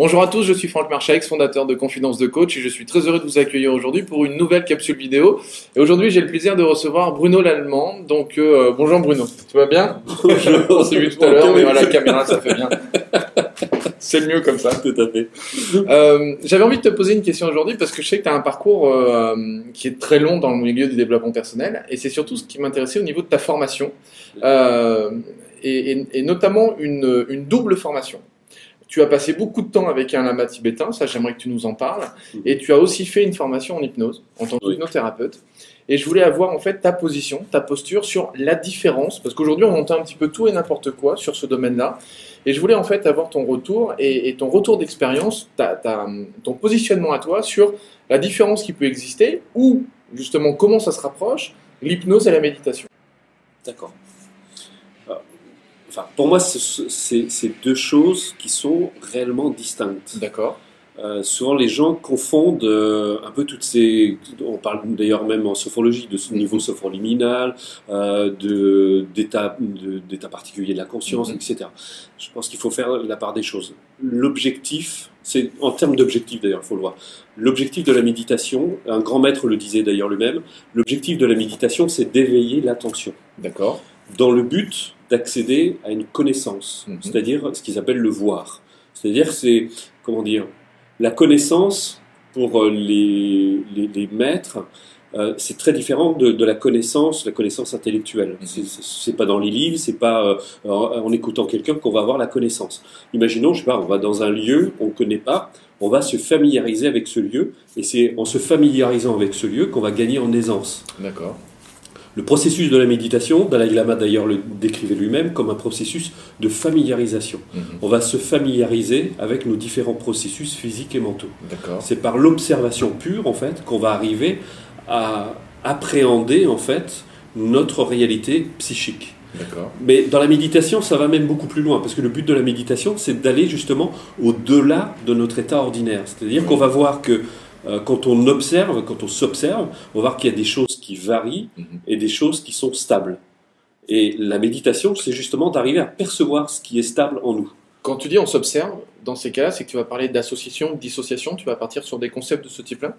Bonjour à tous, je suis Franck Marchaix, fondateur de Confidence de Coach et je suis très heureux de vous accueillir aujourd'hui pour une nouvelle capsule vidéo. Et aujourd'hui, j'ai le plaisir de recevoir Bruno Lallemand. Donc, euh, bonjour Bruno, tu vas bien? Bonjour. On s'est vu tout à l'heure, mais voilà, la caméra, ça fait bien. C'est le mieux comme ça. Tout à fait. Euh, J'avais envie de te poser une question aujourd'hui parce que je sais que tu as un parcours euh, qui est très long dans le milieu du développement personnel et c'est surtout ce qui m'intéressait au niveau de ta formation euh, et, et- et notamment une, une double formation. Tu as passé beaucoup de temps avec un lama tibétain, ça j'aimerais que tu nous en parles, et tu as aussi fait une formation en hypnose en tant qu'hypnothérapeute. Et je voulais avoir en fait ta position, ta posture sur la différence, parce qu'aujourd'hui on entend un petit peu tout et n'importe quoi sur ce domaine-là. Et je voulais en fait avoir ton retour et, et ton retour d'expérience, ta- ta- ton positionnement à toi sur la différence qui peut exister ou justement comment ça se rapproche, l'hypnose et la méditation. D'accord. Enfin, pour moi, ce- c'est deux choses qui sont réellement distinctes. D'accord. Euh, souvent, les gens confondent euh, un peu toutes ces. On parle d'ailleurs même en sophrologie de ce niveau sophroliminal, euh, de- d'état particulier de la conscience, Mhm. etc. Je pense qu'il faut faire la part des choses. L'objectif, c'est en termes d'objectif d'ailleurs, il faut le voir. L'objectif de la méditation, un grand maître le disait d'ailleurs lui-même, l'objectif de la méditation, c'est d'éveiller l'attention D'accord. Dans le but d'accéder à une connaissance, Mhm. c'est-à-dire ce qu'ils appellent le voir. C'est-à-dire c'est, comment dire, la connaissance pour euh, les, les, les maîtres, euh, c'est très différent de, de la connaissance, la connaissance intellectuelle. Mhm. C'est- pas dans les livres, c'est pas euh, en, en écoutant quelqu'un qu'on va avoir la connaissance. Imaginons, je sais pas, on va dans un lieu qu'on ne connaît pas, on va se familiariser avec ce lieu, et c'est en se familiarisant avec ce lieu qu'on va gagner en aisance. D'accord. Le processus de la méditation, Dalai Lama d'ailleurs le décrivait lui-même comme un processus de familiarisation. Mhm. On va se familiariser avec nos différents processus physiques et mentaux. C'est par l'observation pure en fait qu'on va arriver à appréhender en fait notre réalité psychique. Mais dans la méditation, ça va même beaucoup plus loin, parce que le but de la méditation, c'est d'aller justement au-delà de notre état ordinaire. C'est-à-dire qu'on va voir que quand on observe, quand on s'observe, on va voir qu'il y a des choses qui varient Mhm. et des choses qui sont stables. Et la méditation, c'est justement d'arriver à percevoir ce qui est stable en nous. Quand tu dis on s'observe, dans ces cas-là, c'est que tu vas parler d'association, dissociation, tu vas partir sur des concepts de ce type-là?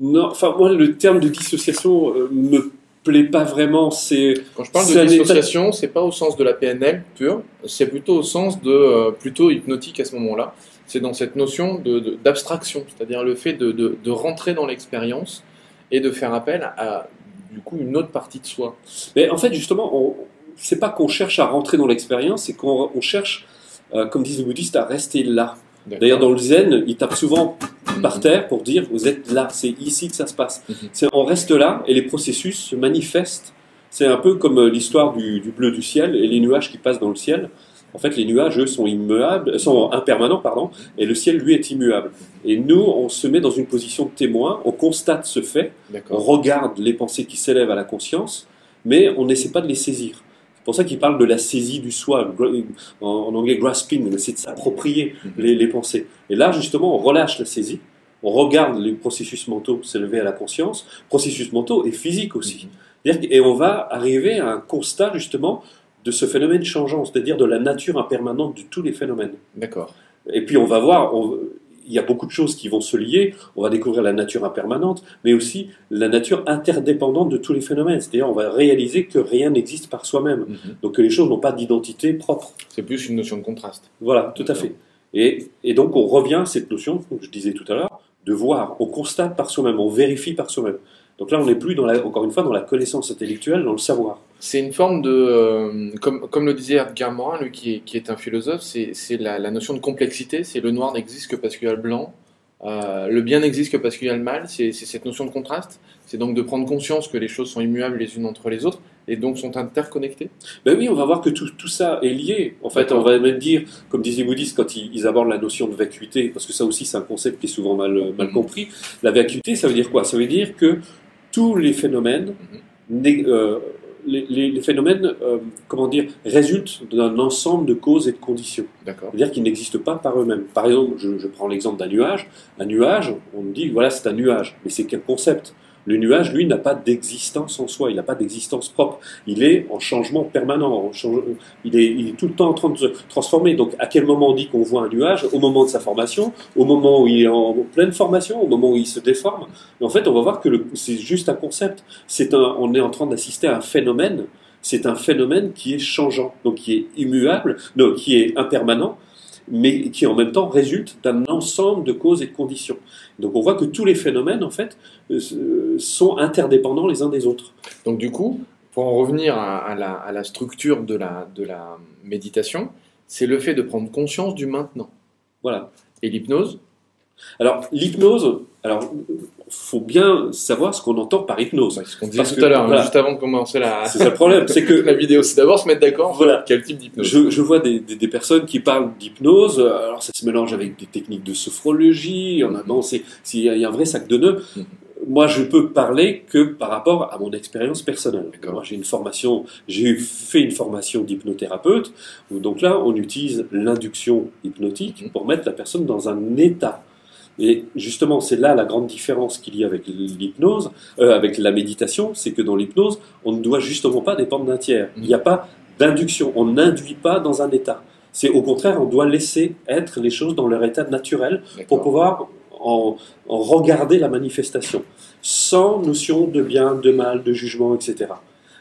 Non, enfin moi, le terme de dissociation euh, me plaît pas vraiment. C'est Quand je parle de dissociation, c'est pas au sens de la PNL pure, c'est plutôt au sens de euh, plutôt hypnotique à ce moment-là. C'est dans cette notion de- de- d'abstraction, c'est-à-dire le fait de, de- rentrer dans l'expérience et de faire appel à du coup une autre partie de soi. Mais en fait, justement, on- c'est pas qu'on cherche à rentrer dans l'expérience, c'est qu'on on cherche, euh, comme disent les bouddhistes, à rester là. D'ailleurs, dans le zen, ils tapent souvent par terre pour dire vous êtes là, c'est ici que ça se passe. Mhm. On reste là et les processus se manifestent. C'est un peu comme euh, l'histoire du, du bleu du ciel et les nuages qui passent dans le ciel. En fait, les nuages, eux, sont immuables, sont impermanents, pardon, et le ciel, lui, est immuable. Et nous, on se met dans une position de témoin, on constate ce fait, on regarde les pensées qui s'élèvent à la conscience, mais on n'essaie pas de les saisir. C'est pour ça qu'il parle de la saisie du soi, en, anglais grasping, c'est de s'approprier Mhm. les, les pensées. Et là, justement, on relâche la saisie, on regarde les processus mentaux s'élever à la conscience, processus mentaux et physiques aussi. Que- Et on va arriver à un constat, justement, de ce phénomène changeant, c'est-à-dire de la nature impermanente de tous les phénomènes. D'accord. Et puis on va voir, on- il y a beaucoup de choses qui vont se lier. On va découvrir la nature impermanente, mais aussi la nature interdépendante de tous les phénomènes. C'est-à-dire on va réaliser que rien n'existe par soi-même. Mhm. Donc que les choses n'ont pas d'identité propre. C'est plus une notion de contraste. Voilà, tout à fait. Et, et donc on revient à cette notion, comme je disais tout à l'heure, de voir. On constate par soi-même, on vérifie par soi-même. Donc là, on n'est plus, dans la, encore une fois, dans la connaissance intellectuelle, dans le savoir. C'est une forme de, euh, comme, comme le disait Edgar Morin, lui qui est, qui est un philosophe, c'est la, la notion de complexité, c'est le noir n'existe que parce qu'il y a le blanc, euh, le bien n'existe que parce qu'il y a le mal, c'est cette notion de contraste, c'est donc de prendre conscience que les choses sont immuables les unes entre les autres et donc sont interconnectées. Ben oui, on va voir que tout, tout ça est lié. En fait, on va même dire, comme disent les bouddhistes quand ils, ils abordent la notion de vacuité, parce que ça aussi c'est un concept qui est souvent mal, mal Mhm. compris. La vacuité, ça veut dire quoi? Ça veut dire que tous les phénomènes, né- euh, les, les- les phénomènes, euh, comment dire, résultent d'un ensemble de causes et de conditions. C'est-à-dire qu'ils n'existent pas par eux-mêmes. Par exemple, je, je prends l'exemple d'un nuage. Un nuage, on me dit, voilà, c'est un nuage. Mais c'est quel concept? Le nuage, lui, n'a pas d'existence en soi, il n'a pas d'existence propre. Il est en changement permanent, il, est, tout le temps en train de se transformer. Donc, à quel moment on dit qu'on voit un nuage? Au moment de sa formation, au moment où il est en pleine formation, au moment où il se déforme. En fait, on va voir que c'est juste un concept. C'est un, on est en train d'assister à un phénomène. C'est un phénomène qui est changeant, donc qui est immuable, non, qui est impermanent, mais qui en même temps résulte d'un ensemble de causes et de conditions. Donc on voit que tous les phénomènes, en fait, euh, sont interdépendants les uns des autres. Donc du coup, pour en revenir à, à la, à la structure de la, de la méditation, c'est le fait de prendre conscience du maintenant. Voilà. Et l'hypnose, Alors l'hypnose, alors faut bien savoir ce qu'on entend par hypnose. c'est ce qu'on disait tout que, à l'heure, voilà. juste avant de commencer la, C'est ça le problème, c'est que la vidéo, c'est d'abord se mettre d'accord Voilà. quel type d'hypnose. Je, je vois des, des- des personnes qui parlent d'hypnose, alors ça se mélange avec des techniques de sophrologie, en avant, c'est, c'est- il y a un vrai sac de nœuds. Mhm. Moi, je peux parler que par rapport à mon expérience personnelle. Moi, j'ai une formation, j'ai fait une formation d'hypnothérapeute, donc là, on utilise l'induction hypnotique Mhm. pour mettre la personne dans un état. Et justement, c'est là la grande différence qu'il y a avec l'hypnose, euh, avec la méditation, c'est que dans l'hypnose, on ne doit justement pas dépendre d'un tiers. Il n'y a pas d'induction, on n'induit pas dans un état. C'est au contraire, on doit laisser être les choses dans leur état naturel pour pouvoir en, en regarder la manifestation, sans notion de bien, de mal, de jugement, etc.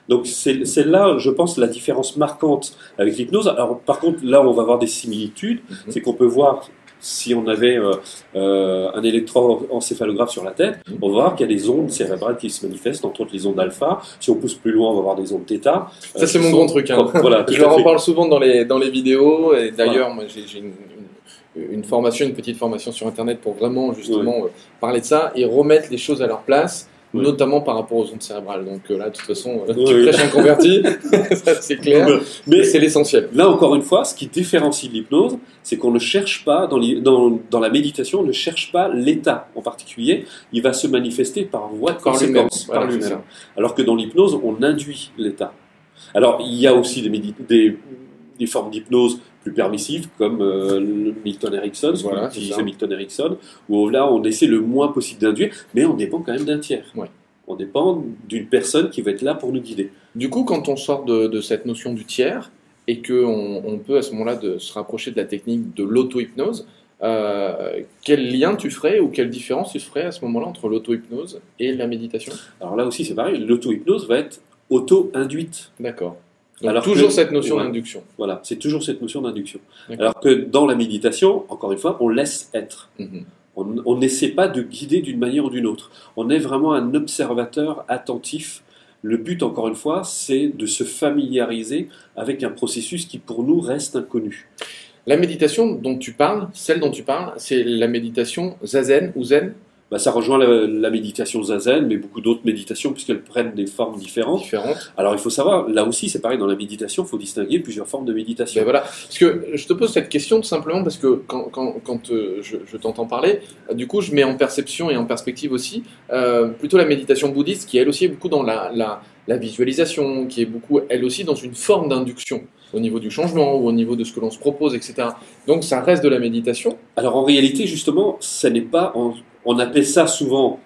Donc c'est là, je pense, la différence marquante avec l'hypnose. Alors par contre, là, on va avoir des similitudes Mhm. c'est qu'on peut voir si on avait euh, euh, un électroencéphalographe sur la tête, on va voir qu'il y a des ondes cérébrales qui se manifestent, entre autres les ondes alpha. Si on pousse plus loin, on va voir des ondes theta. Ça, Euh, c'est qui mon grand truc. hein. Voilà, Je leur en parle souvent dans les, dans les vidéos. Et d'ailleurs, moi, j'ai j'ai une, une, une formation, une petite formation sur Internet pour vraiment, justement, euh, parler de ça et remettre les choses à leur place, Oui. notamment par rapport aux ondes cérébrales. Donc euh, là, de toute façon, euh, Oui, tu prêches un converti, c'est clair. Mais Mais c'est l'essentiel. Là, encore une fois, ce qui différencie l'hypnose, c'est qu'on ne cherche pas, dans, dans, dans la méditation, on ne cherche pas l'état en particulier. Il va se manifester par voie de Par conséquence. Par ça. Alors que dans l'hypnose, on induit l'état. Alors, il y a aussi des, médi- des, des formes d'hypnose plus permissives, comme euh, Milton Erickson, ce Voilà, utilisait. Milton Erickson, où là, on essaie le moins possible d'induire, mais on dépend quand même d'un tiers. Ouais. On dépend d'une personne qui va être là pour nous guider. Du coup, quand on sort de, de cette notion du tiers et qu'on on peut à ce moment-là de se rapprocher de la technique de l'auto-hypnose, euh, quel lien tu ferais ou quelle différence tu ferais à ce moment-là entre l'auto-hypnose et la méditation? Alors là aussi, c'est pareil, l'auto-hypnose va être auto-induite. D'accord. Alors toujours que- cette notion ouais. d'induction. Voilà, c'est toujours cette notion d'induction. Alors que dans la méditation, encore une fois, on laisse être. Mhm. On n'essaie pas de guider d'une manière ou d'une autre. On est vraiment un observateur attentif. Le but, encore une fois, c'est de se familiariser avec un processus qui, pour nous, reste inconnu. La méditation dont tu parles, celle dont tu parles, c'est la méditation zazen ou zen Bah, ça rejoint la, la méditation zazen, mais beaucoup d'autres méditations, puisqu'elles prennent des formes différentes. différente. Alors, il faut savoir, là aussi, c'est pareil, dans la méditation, il faut distinguer plusieurs formes de méditation. Ben voilà. Parce que je te pose cette question tout simplement parce que quand, quand, quand euh, je, je t'entends parler, euh, du coup, je mets en perception et en perspective aussi euh, plutôt la méditation bouddhiste qui, elle aussi, est beaucoup dans la, la, la visualisation, qui est beaucoup, elle aussi, dans une forme d'induction au niveau du changement ou au niveau de ce que l'on se propose, etc. Donc, ça reste de la méditation. Alors en réalité, justement, ça n'est pas. On, on appelle ça souvent,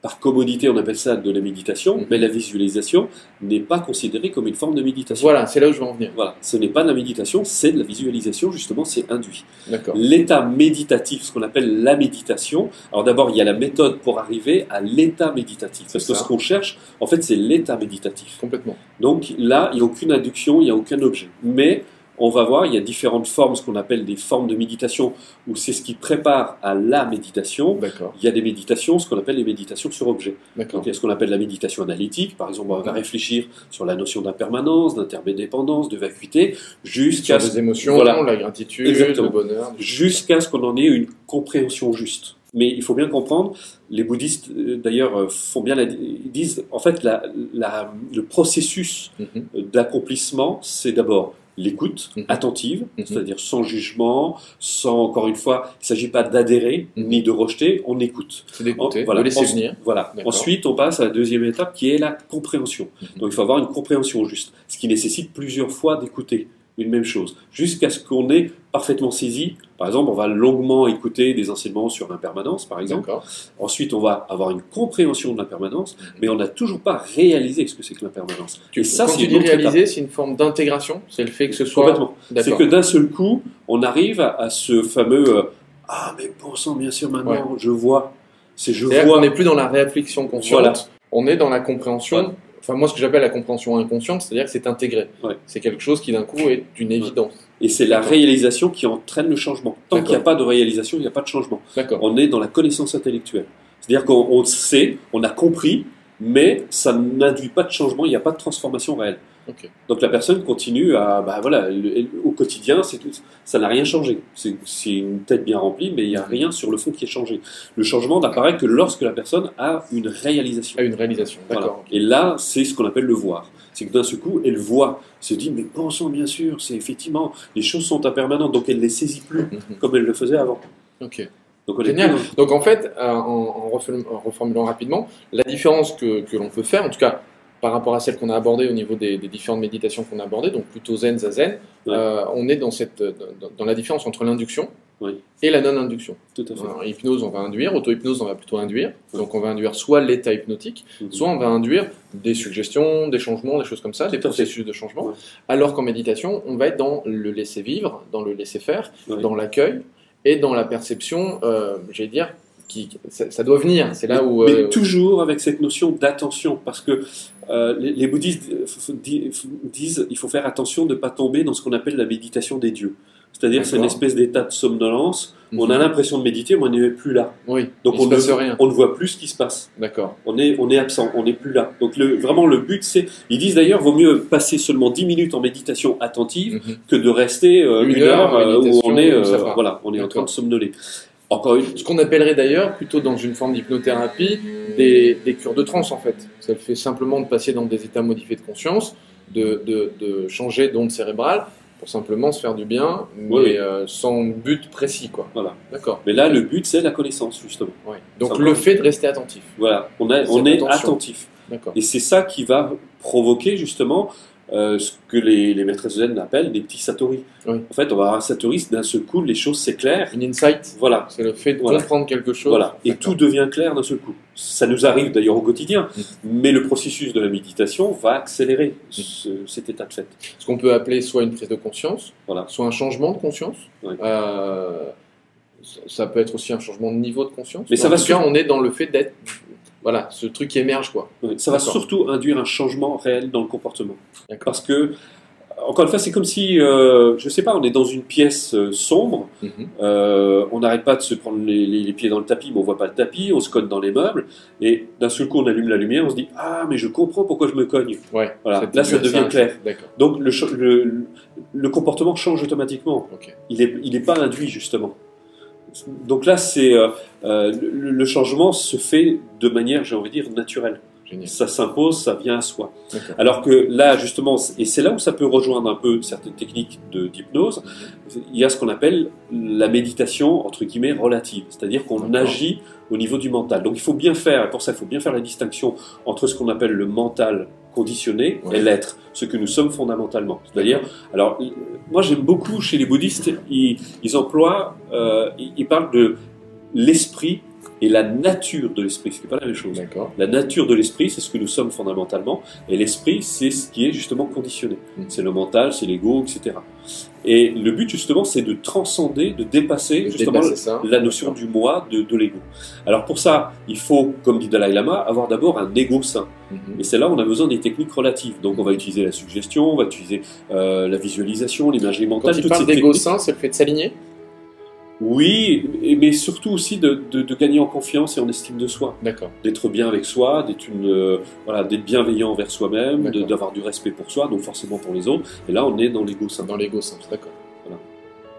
par commodité, on appelle ça de la méditation, Mhm. mais la visualisation n'est pas considérée comme une forme de méditation. Voilà, c'est là où je veux en venir. Voilà, ce n'est pas de la méditation, c'est de la visualisation, justement, c'est induit. D'accord. L'état méditatif, ce qu'on appelle la méditation, alors d'abord, il y a la méthode pour arriver à l'état méditatif. Parce que ce qu'on cherche, en fait, c'est l'état méditatif. Complètement. Donc là, il n'y a aucune induction, il n'y a aucun objet. Mais on va voir, il y a différentes formes, ce qu'on appelle des formes de méditation, où c'est ce qui prépare à la méditation. Il y a des méditations, ce qu'on appelle les méditations sur objet. Donc il y a ce qu'on appelle la méditation analytique, par exemple, on va réfléchir sur la notion d'impermanence, d'interdépendance, de vacuité, jusqu'à des émotions, voilà. la gratitude, Exactement. le bonheur. jusqu'à ce qu'on en ait une compréhension juste. Mais il faut bien comprendre, les bouddhistes euh, d'ailleurs euh, font bien la, ils disent en fait la, la- le processus Mhm. d'accomplissement, c'est d'abord l'écoute Mhm. attentive, Mhm. c'est-à-dire sans jugement, sans encore une fois, il ne s'agit pas d'adhérer Mhm. ni de rejeter, on écoute. C'est d'écouter, En- voilà. de laisser Ensuite- venir. Voilà. Ensuite, on passe à la deuxième étape qui est la compréhension. Donc il faut avoir une compréhension juste, ce qui nécessite plusieurs fois d'écouter. Une même chose, jusqu'à ce qu'on ait parfaitement saisi. Par exemple, on va longuement écouter des enseignements sur l'impermanence, par exemple. Ensuite, on va avoir une compréhension de l'impermanence, Mhm. mais on n'a toujours pas réalisé ce que c'est que l'impermanence. Et ça, Quand c'est tu une dis réaliser, c'est une forme d'intégration. C'est le fait que ce soit. Complètement. C'est que d'un seul coup, on arrive à, à ce fameux euh, Ah, mais bon sang, bien sûr, maintenant, Ouais. je vois. C'est je vois. qu'on n'est plus dans la réflexion consciente, Voilà. on est dans la compréhension. Ouais. Enfin, moi, ce que j'appelle la compréhension inconsciente, c'est-à-dire que c'est intégré. Ouais. C'est quelque chose qui, d'un coup, est d'une évidence. Et c'est la réalisation qui entraîne le changement. Tant qu'il n'y a pas de réalisation, il n'y a pas de changement. On est dans la connaissance intellectuelle. C'est-à-dire qu'on on sait, on a compris, mais ça n'induit pas de changement, il n'y a pas de transformation réelle. Donc la personne continue à, bah voilà, le- au quotidien, c'est tout, ça n'a rien changé. C'est c'est une tête bien remplie, mais il n'y a rien sur le fond qui est changé. Le changement n'apparaît que lorsque la personne a une réalisation. À une réalisation. Voilà. D'accord. Et là, c'est ce qu'on appelle le voir. C'est que d'un seul coup, elle voit, se dit, mais pensons bien sûr, c'est effectivement, les choses sont impermanentes, donc elle ne les saisit plus Mhm. comme elle le faisait avant. Ok. Donc on Génial. plus Donc en fait, euh, en, en reform- en reformulant rapidement, la différence que, que l'on peut faire, en tout cas par rapport à celle qu'on a abordée au niveau des, des différentes méditations qu'on a abordées, donc plutôt zen, zazen, Ouais. euh, on est dans, cette, dans, dans la différence entre l'induction Oui. et la non-induction. Tout à fait. En hypnose, on va induire, auto-hypnose, on va plutôt induire. Donc on va induire soit l'état hypnotique, Mhm. soit on va induire des suggestions, des changements, des choses comme ça, des fait. processus de changement. Alors qu'en méditation, on va être dans le laisser vivre, dans le laisser faire, dans l'accueil et dans la perception, euh, j'allais dire, qui, ça, ça doit venir. C'est là où. Mais euh, toujours avec cette notion d'attention, parce que euh, les, les bouddhistes euh, disent il faut faire attention de ne pas tomber dans ce qu'on appelle la méditation des dieux. C'est-à-dire c'est une espèce d'état de somnolence. où On a l'impression de méditer, mais on n'est plus là. Oui, Donc on ne, passe rien. on ne voit plus ce qui se passe. D'accord. On est, on est absent, on n'est plus là. Donc le, vraiment le but c'est, ils disent d'ailleurs, vaut mieux passer seulement 10 minutes en méditation attentive Mhm. que de rester euh, Une une, heure euh, où on est, euh, voilà, on est en train de somnoler. Encore une, Ce qu'on appellerait d'ailleurs, plutôt dans une forme d'hypnothérapie, des, des cures de transe en fait. Ça le fait simplement de passer dans des états modifiés de conscience, de, de, de changer d'onde cérébrale pour simplement se faire du bien, mais Oui, oui. euh, sans but précis quoi. Voilà. D'accord. Mais là, le but c'est la connaissance justement. Ouais. Donc le fait de rester attentif. Voilà, on, a, on est attention. attentif. D'accord. Et c'est ça qui va provoquer justement euh, ce que les, les maîtres zen appellent des petits satori. Oui. En fait, on va avoir un satori, d'un seul coup, les choses s'éclairent. Une insight, Voilà, c'est le fait de Voilà. comprendre quelque chose. voilà. Et tout devient clair d'un seul coup. Ça nous arrive d'ailleurs au quotidien, mais le processus de la méditation va accélérer ce- cet état de fait. Ce qu'on peut appeler soit une prise de conscience, Voilà. soit un changement de conscience. Euh, ça- peut être aussi un changement de niveau de conscience. Mais ça va cas, on est dans le fait d'être. Voilà, ce truc qui émerge quoi. Oui, Ça va surtout induire un changement réel dans le comportement. Parce que, encore une fois, c'est comme si, euh, je sais pas, on est dans une pièce euh, sombre, Mhm. Euh, on n'arrête pas de se prendre les, les- les pieds dans le tapis, mais on voit pas le tapis, on se cogne dans les meubles, et d'un seul coup on allume la lumière, on se dit ah mais je comprends pourquoi je me cogne. Ouais. Voilà, là ça devient un- clair. D'accord. Donc le, le, le comportement change automatiquement. Il est il est pas induit justement. Donc là c'est euh, euh, le, le changement se fait de manière j'ai envie de dire naturelle. Génial. Ça s'impose, ça vient à soi. Alors que là, justement, et c'est là où ça peut rejoindre un peu certaines techniques de- d'hypnose, il y a ce qu'on appelle la méditation, entre guillemets, relative. C'est-à-dire qu'on agit au niveau du mental. Donc il faut bien faire, et pour ça, il faut bien faire la distinction entre ce qu'on appelle le mental conditionné Ouais. et l'être, ce que nous sommes fondamentalement. C'est-à-dire, alors, moi j'aime beaucoup chez les bouddhistes, ils, ils emploient, euh, ils, ils parlent de l'esprit et la nature de l'esprit, ce qui n'est pas la même chose. La nature de l'esprit, c'est ce que nous sommes fondamentalement, et l'esprit, c'est ce qui est justement conditionné. Mhm. C'est le mental, c'est l'ego, etc. Et le but, justement, c'est de transcender, de dépasser De justement dépasser la notion du moi, de, de l'ego. Alors pour ça, il faut, comme dit Dalai Lama, avoir d'abord un ego sain. Mhm. Et c'est là où on a besoin des techniques relatives. Donc on va utiliser la suggestion, on va utiliser euh, la visualisation, l'imagerie Quand mentale, il toutes parle d'ego sain, c'est le fait de s'aligner? Oui, mais surtout aussi de, de- de gagner en confiance et en estime de soi. D'accord. d'être bien avec soi, d'être une, euh, voilà, d'être bienveillant envers soi-même, d'avoir du respect pour soi, donc forcément pour les autres. Et là, on est dans l'ego sain. Dans l'ego sain, d'accord. Voilà.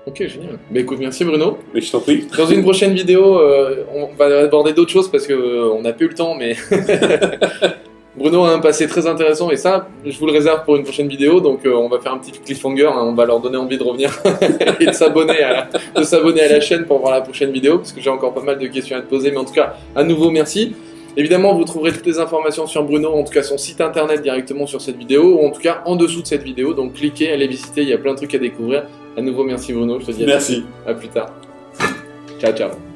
Ok, génial. Mais écoute, merci Bruno. Mais je t'en prie. Dans une prochaine vidéo, euh, on va aborder d'autres choses parce que euh, on n'a plus le temps, mais Bruno a un passé très intéressant et ça, je vous le réserve pour une prochaine vidéo. Donc, euh, on va faire un petit cliffhanger. hein, on va leur donner envie de revenir et de s'abonner à, de s'abonner à la chaîne pour voir la prochaine vidéo parce que j'ai encore pas mal de questions à te poser. Mais en tout cas, à nouveau, merci. Évidemment, vous trouverez toutes les informations sur Bruno, en tout cas son site internet directement sur cette vidéo, ou en tout cas en dessous de cette vidéo. Donc cliquez, allez visiter, il y a plein de trucs à découvrir. À nouveau, merci Bruno, je te dis à, Merci. à plus tard. Ciao, ciao.